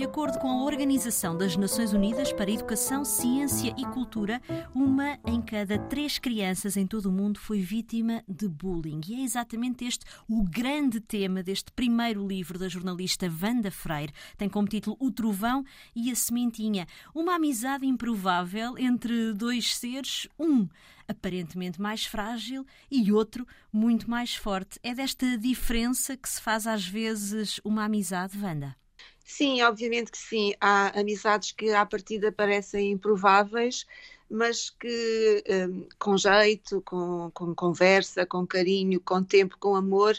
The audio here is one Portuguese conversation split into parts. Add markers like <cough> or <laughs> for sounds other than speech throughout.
De acordo com a Organização das Nações Unidas para Educação, Ciência e Cultura, uma em cada três crianças em todo o mundo foi vítima de bullying. E é exatamente este o grande tema deste primeiro livro da jornalista Wanda Freire. Tem como título O Trovão e a Sementinha. Uma amizade improvável entre dois seres, um aparentemente mais frágil e outro muito mais forte. É desta diferença que se faz às vezes uma amizade, Wanda? Sim, obviamente que sim. Há amizades que à partida parecem improváveis, mas que um, com jeito, com, com, conversa, com carinho, com tempo, com amor,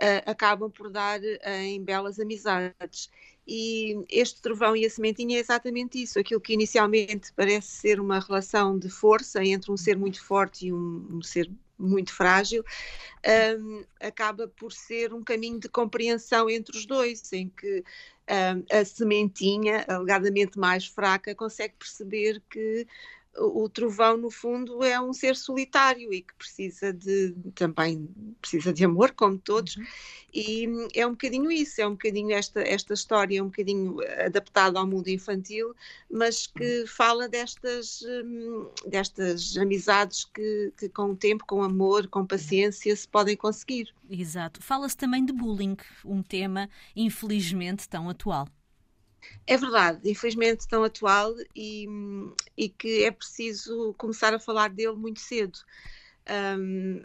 uh, acabam por dar em belas amizades. E este trovão e a sementinha é exatamente isso, aquilo que inicialmente parece ser uma relação de força entre um ser muito forte e um, um ser muito frágil, um, acaba por ser um caminho de compreensão entre os dois, em que um, a sementinha, alegadamente mais fraca, consegue perceber que o trovão no fundo é um ser solitário e que precisa de também precisa de amor como todos uhum. e é um bocadinho isso é um bocadinho esta esta história é um bocadinho adaptada ao mundo infantil mas que uhum. fala destas hum, destas amizades que, que com o tempo com amor com paciência se podem conseguir exato fala-se também de bullying um tema infelizmente tão atual é verdade, infelizmente tão atual e, e que é preciso começar a falar dele muito cedo. Um,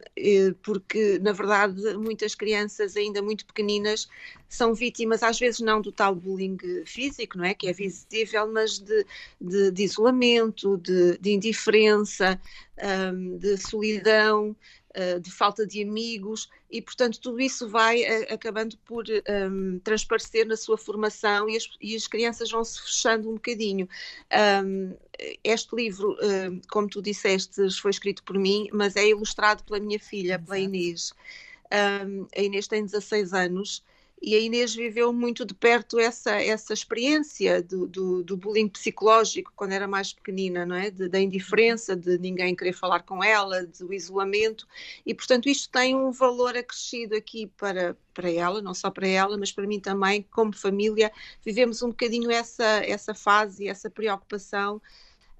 porque na verdade muitas crianças ainda muito pequeninas são vítimas às vezes não do tal bullying físico, não é? Que é visível, mas de, de, de isolamento, de, de indiferença, um, de solidão, de falta de amigos e, portanto, tudo isso vai uh, acabando por um, ehm, transparecer na sua formação e as, e as, crianças vão se fechando um bocadinho. Um, este livro, uh, como tu disseste, foi escrito por mim, mas é ilustrado pela minha filha, pela Inês. Um, a Inês tem 16 anos e a Inês viveu muito de perto essa, essa experiência do, do, do bullying psicológico quando era mais pequenina, não é? De, da indiferença, de ninguém querer falar com ela, do isolamento, e portanto isto tem um valor acrescido aqui para, para ela, não só para ela, mas para mim também, como família, vivemos um bocadinho essa, essa fase, essa preocupação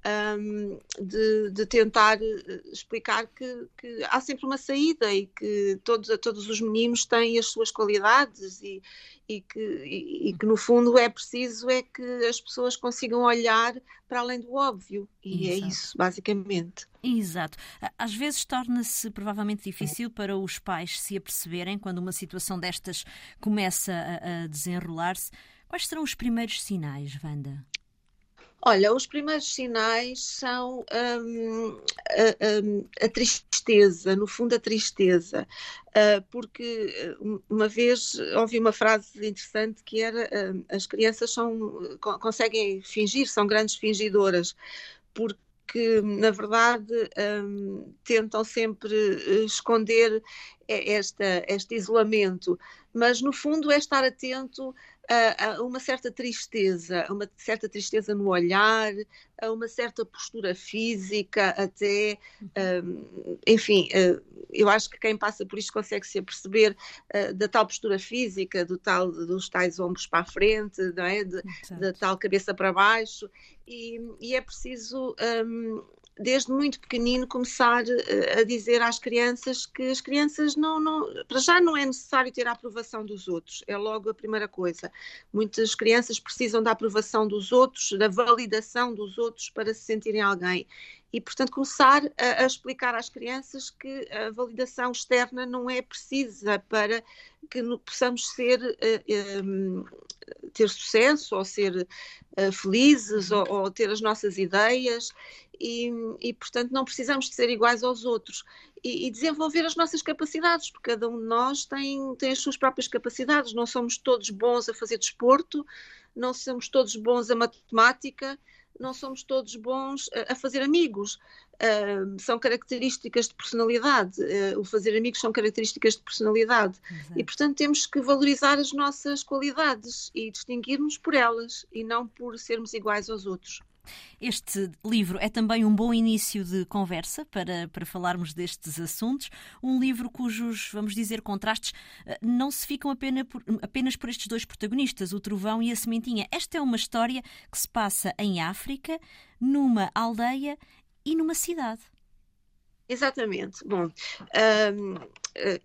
um, de, de, tentar eh, explicar que, que, há sempre uma saída e que todos, todos os meninos têm as suas qualidades e, e, que, e, e que no fundo é preciso é que as pessoas consigam olhar para além do óbvio e é Exato. é isso basicamente. Exato. Às vezes torna-se provavelmente difícil para os pais se aperceberem quando uma situação destas começa a, a desenrolar-se. Quais serão os primeiros sinais, Wanda? Olha, os primeiros sinais são um, a, um, a, tristeza, no fundo a tristeza, uh, porque uma vez ouvi uma frase interessante que era uh, as crianças são, conseguem fingir, são grandes fingidoras, porque na verdade um, tentam sempre esconder esta, este isolamento, mas no fundo é estar atento a, uma certa tristeza, uma certa tristeza no olhar, a uma certa postura física, até, um, enfim, uh, eu acho que quem passa por isto consegue se aperceber uh, da tal postura física, do tal, dos tais ombros para a frente, não é? De, da tal cabeça para baixo, e, e é preciso um, desde muito pequenino começar eh, a dizer às crianças que as crianças não, não, para já não é necessário ter a aprovação dos outros, é logo a primeira coisa. Muitas crianças precisam da aprovação dos outros, da validação dos outros para se sentirem alguém. E, portanto, começar a, a explicar às crianças que a validação externa não é precisa para que possamos ser, uh, ter sucesso ou ser uh, felizes ou, ou ter as nossas ideias e, e, portanto, não precisamos de ser iguais aos outros e, e, desenvolver as nossas capacidades, porque cada um de nós tem, tem as suas próprias capacidades. Não somos todos bons a fazer desporto, não somos todos bons a matemática, não somos todos bons a, fazer amigos. Uh, são características de personalidade. Uh, o fazer amigos são características de personalidade. Exato. E, portanto, temos que valorizar as nossas qualidades e distinguirmos por elas e não por sermos iguais aos outros. Este livro é também um bom início de conversa para, para falarmos destes assuntos. Um livro cujos, vamos dizer, contrastes eh, não se ficam apenas por, apenas por estes dois protagonistas, o Trovão e a Sementinha. Esta é uma história que se passa em África, numa aldeia e numa cidade. Exatamente. Bom, um,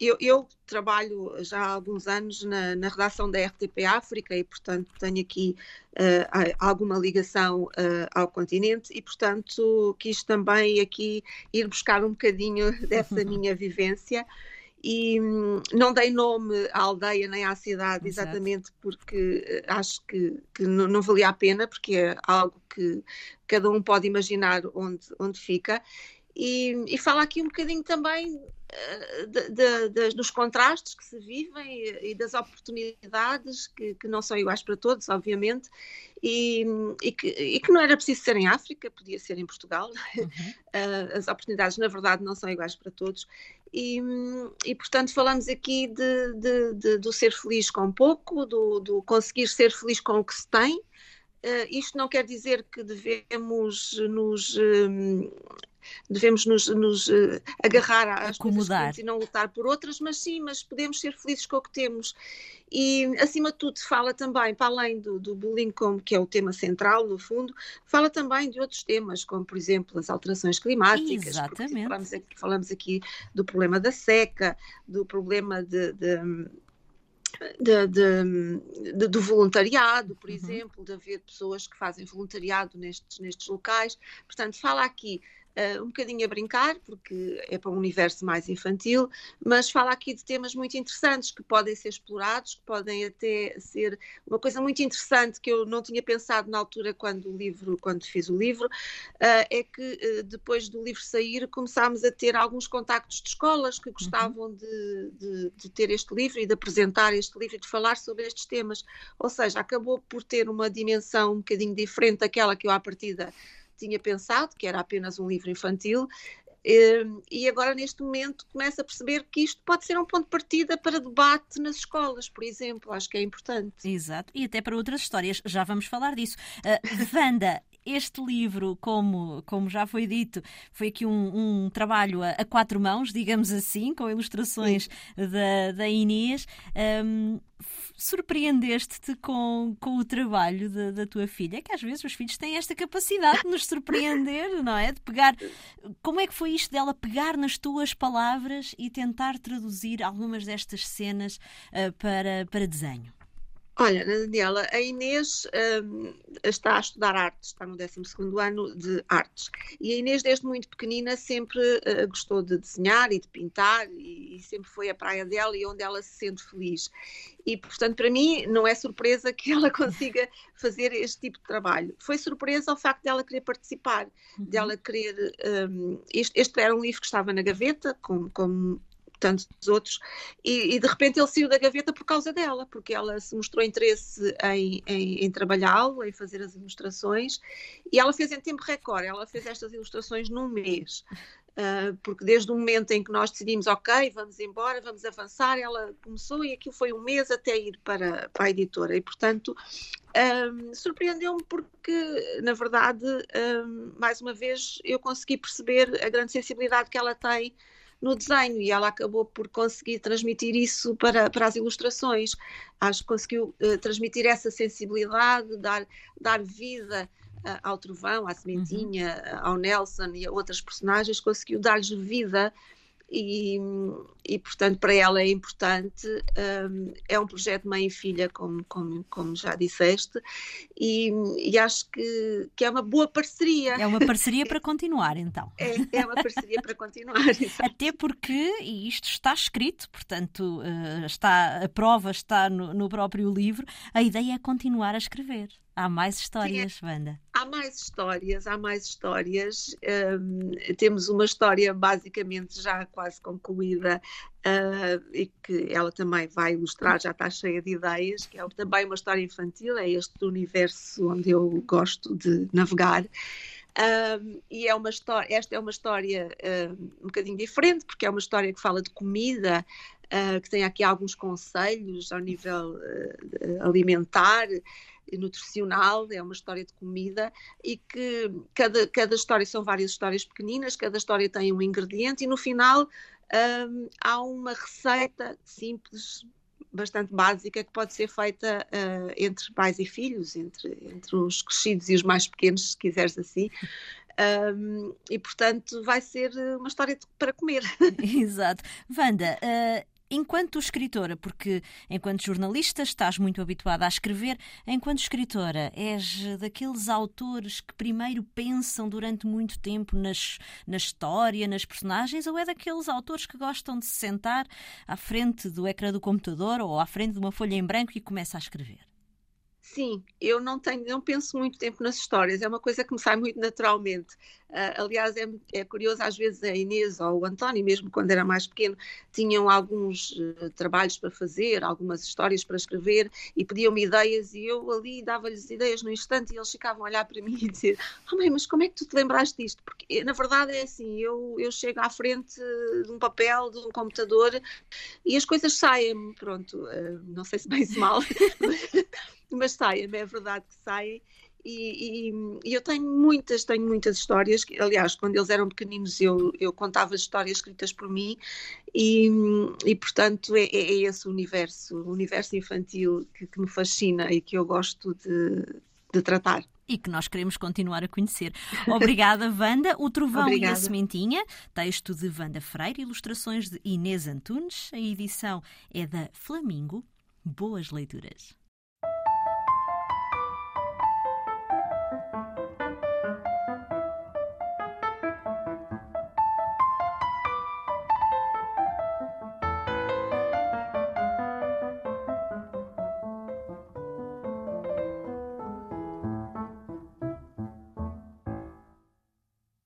eu, eu, trabalho já há alguns anos na, na, redação da RTP África e, portanto, tenho aqui uh, alguma ligação uh, ao continente e, portanto, quis também aqui ir buscar um bocadinho <laughs> dessa minha vivência e hum, não dei nome à aldeia nem à cidade Exato. exatamente porque eh, acho que, que não, não, valia a pena porque é algo que cada um pode imaginar onde, onde fica e, e fala aqui um bocadinho também uh, de, de, de, dos contrastes que se vivem e, e das oportunidades que, que, não são iguais para todos, obviamente, e, e, que, e, que, não era preciso ser em África, podia ser em Portugal. Uhum. Uh, <laughs> as oportunidades, na verdade, não são iguais para todos. E, portanto, falamos aqui de, do ser feliz com pouco, do, do conseguir ser feliz com o que se tem. Uh, isto não quer dizer que devemos nos devemos nos, nos uh, agarrar às Acomodar. coisas e não lutar por outras, mas sim, mas podemos ser felizes com o que temos. E, acima de tudo, fala também, para além do, do bullying, como, que é o tema central, no fundo, fala também de outros temas, como, por exemplo, as alterações climáticas. Exatamente. Falamos aqui, falamos aqui, do problema da seca, do problema de, de de, de, de, do voluntariado, por uhum. exemplo, de haver pessoas que fazem voluntariado nestes, nestes locais. Portanto, fala aqui um bocadinho a brincar, porque é para um universo mais infantil, mas fala aqui de temas muito interessantes que podem ser explorados, que podem até ser uma coisa muito interessante que eu não tinha pensado na altura quando o livro, quando fiz o livro, uh, é que uh, depois do livro sair começámos a ter alguns contactos de escolas que gostavam uhum. de, de, de ter este livro e de apresentar este livro e de falar sobre estes temas. Ou seja, acabou por ter uma dimensão um bocadinho diferente daquela que eu à partida tinha pensado, que era apenas um livro infantil, ehm, e agora neste momento começa a perceber que isto pode ser um ponto de partida para debate nas escolas, por exemplo, acho que é importante. Exato, e até para outras histórias, já vamos falar disso. Uh, este livro, como, como já foi dito, foi aqui um, um trabalho a, a, quatro mãos, digamos assim, com ilustrações da, da Inês. Um, surpreendeste-te com, com o trabalho da, da tua filha? Que às vezes os filhos têm esta capacidade de nos surpreender, <laughs> não é? De pegar. Como é que foi isto dela pegar nas tuas palavras e tentar traduzir algumas destas cenas uh, para, para desenho? Olha, Daniela, a Inês um, está a estudar artes, está no 12 ano de artes. E a Inês, desde muito pequenina, sempre uh, gostou de desenhar e de pintar, e, e, sempre foi a praia dela e onde ela se sente feliz. E, portanto, para mim, não é surpresa que ela <laughs> consiga fazer este tipo de trabalho. Foi surpresa o facto dela querer participar, uhum. dela querer. Um, este, este, era um livro que estava na gaveta, como, como tantos outros, e, e, de repente ele saiu da gaveta por causa dela, porque ela se mostrou interesse em, em, em trabalhá-lo, em fazer as ilustrações, e ela fez em tempo recorde, ela fez estas ilustrações num mês. Uh, porque desde o momento em que nós decidimos, ok, vamos embora, vamos avançar, ela começou e aquilo foi um mês até ir para, para a editora. E, portanto, um, surpreendeu-me porque, na verdade, um, mais uma vez, eu consegui perceber a grande sensibilidade que ela tem no desenho e ela acabou por conseguir transmitir isso para, para as ilustrações. Acho que conseguiu uh, transmitir essa sensibilidade, dar, dar vida uh, ao Trovão, à Sementinha, uhum. ao Nelson e a outras personagens, conseguiu dar-lhes vida e, e, portanto para ela é importante. Um, é um projeto mãe e filha, como, como, como já disseste, e, e, acho que, que é uma boa parceria. É uma parceria para continuar, então. <laughs> É, é uma parceria para continuar. <laughs> Até porque, e isto está escrito, portanto, eh, está, a prova está no, no próprio livro, a ideia é continuar a escrever. Há mais histórias, Sim, Wanda. Há mais histórias, há mais histórias. Um, temos uma história basicamente já quase concluída uh, e que ela também vai ilustrar, já está cheia de ideias, que é também uma história infantil, é este universo onde eu gosto de navegar. Um, e é uma história, esta é uma história um, bocadinho diferente, porque é uma história que fala de comida, que tem aqui alguns conselhos ao nível alimentar, nutricional, é uma história de comida e que cada, cada história são várias histórias pequeninas, cada história tem um ingrediente e no final um, há uma receita simples, bastante básica, que pode ser feita uh, entre pais e filhos, entre, entre os crescidos e os mais pequenos, se quiseres assim. Um, e portanto vai ser uma história para comer. <laughs> Exato. Wanda, uh, enquanto escritora, porque enquanto jornalista estás muito habituada a escrever, enquanto escritora és daqueles autores que primeiro pensam durante muito tempo nas, na história, nas personagens, ou é daqueles autores que gostam de se sentar à frente do ecrã do computador ou à frente de uma folha em branco e começa a escrever? Sim, eu não tenho, não penso muito tempo nas histórias, é uma coisa que me sai muito naturalmente. Uh, aliás, é, é, curioso, às vezes a Inês ou o António, mesmo quando era mais pequeno, tinham alguns uh, trabalhos para fazer, algumas histórias para escrever e pediam-me ideias e eu ali dava-lhes ideias no instante e eles ficavam a olhar para <laughs> mim e dizer: oh, mãe, mas como é que tu te lembraste disto? Porque na verdade é assim, eu, eu chego à frente de um papel, de um computador e as coisas saem, pronto, uh, não sei se bem se mal. <laughs> mas saem, é verdade que saem. E, e, e, eu tenho muitas, tenho muitas histórias. Que, aliás, quando eles eram pequeninos, eu, eu contava histórias escritas por mim, e, e portanto é, é, esse o universo, o universo infantil que, que me fascina e que eu gosto de, de tratar e que nós queremos continuar a conhecer. Obrigada, <laughs> Wanda. O Trovão Obrigada. e a Sementinha, texto de Wanda Freire, ilustrações de Inês Antunes. A edição é da Flamingo. Boas leituras.